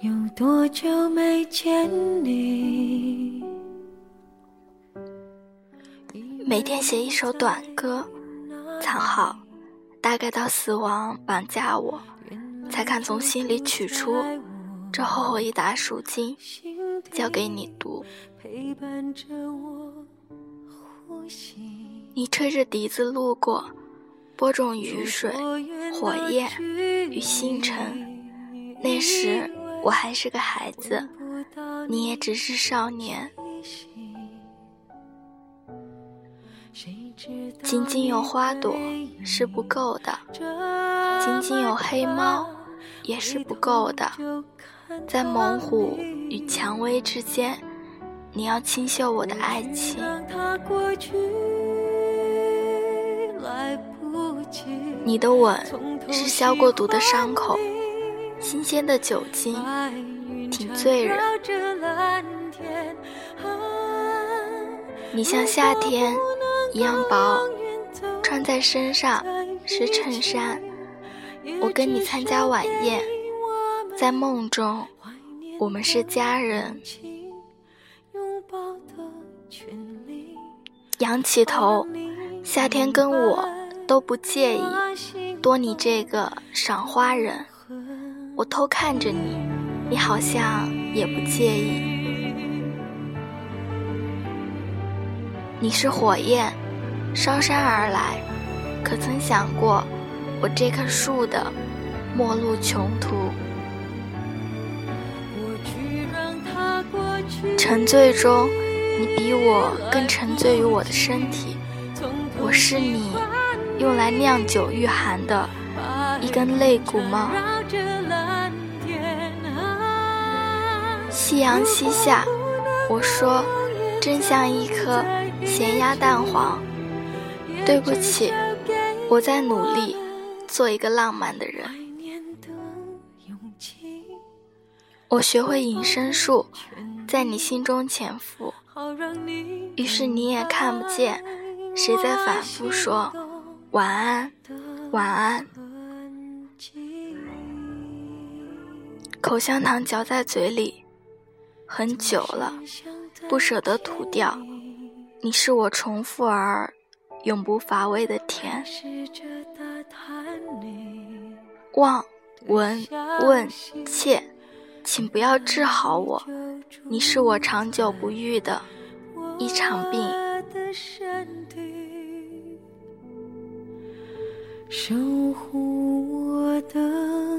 有多久没见你？每天写一首短歌，藏好，大概到死亡绑架我，才敢从心里取出这厚厚一沓书经，交给你读。你吹着笛子路过，播种雨水、火焰与星辰。那时我还是个孩子，你也只是少年。仅仅有花朵是不够的，仅仅有黑猫也是不够的。在猛虎与蔷薇之间，你要清秀我的爱情。你的吻是消过毒的伤口，新鲜的酒精挺醉人。你像夏天。一样薄，穿在身上是衬衫。我跟你参加晚宴，在梦中，我们是家人。仰起头，夏天跟我都不介意，多你这个赏花人。我偷看着你，你好像也不介意。你是火焰。烧山而来，可曾想过我这棵树的末路穷途？沉醉中，你比我更沉醉于我的身体。我是你用来酿酒御寒的一根肋骨吗？夕阳西下，我说，真像一颗咸鸭蛋黄。对不起，我在努力做一个浪漫的人。我学会隐身术，在你心中潜伏，于是你也看不见谁在反复说晚安，晚安。口香糖嚼在嘴里很久了，不舍得吐掉。你是我重复而。永不乏味的甜，望闻问切，请不要治好我，你是我长久不愈的一场病。守护我的。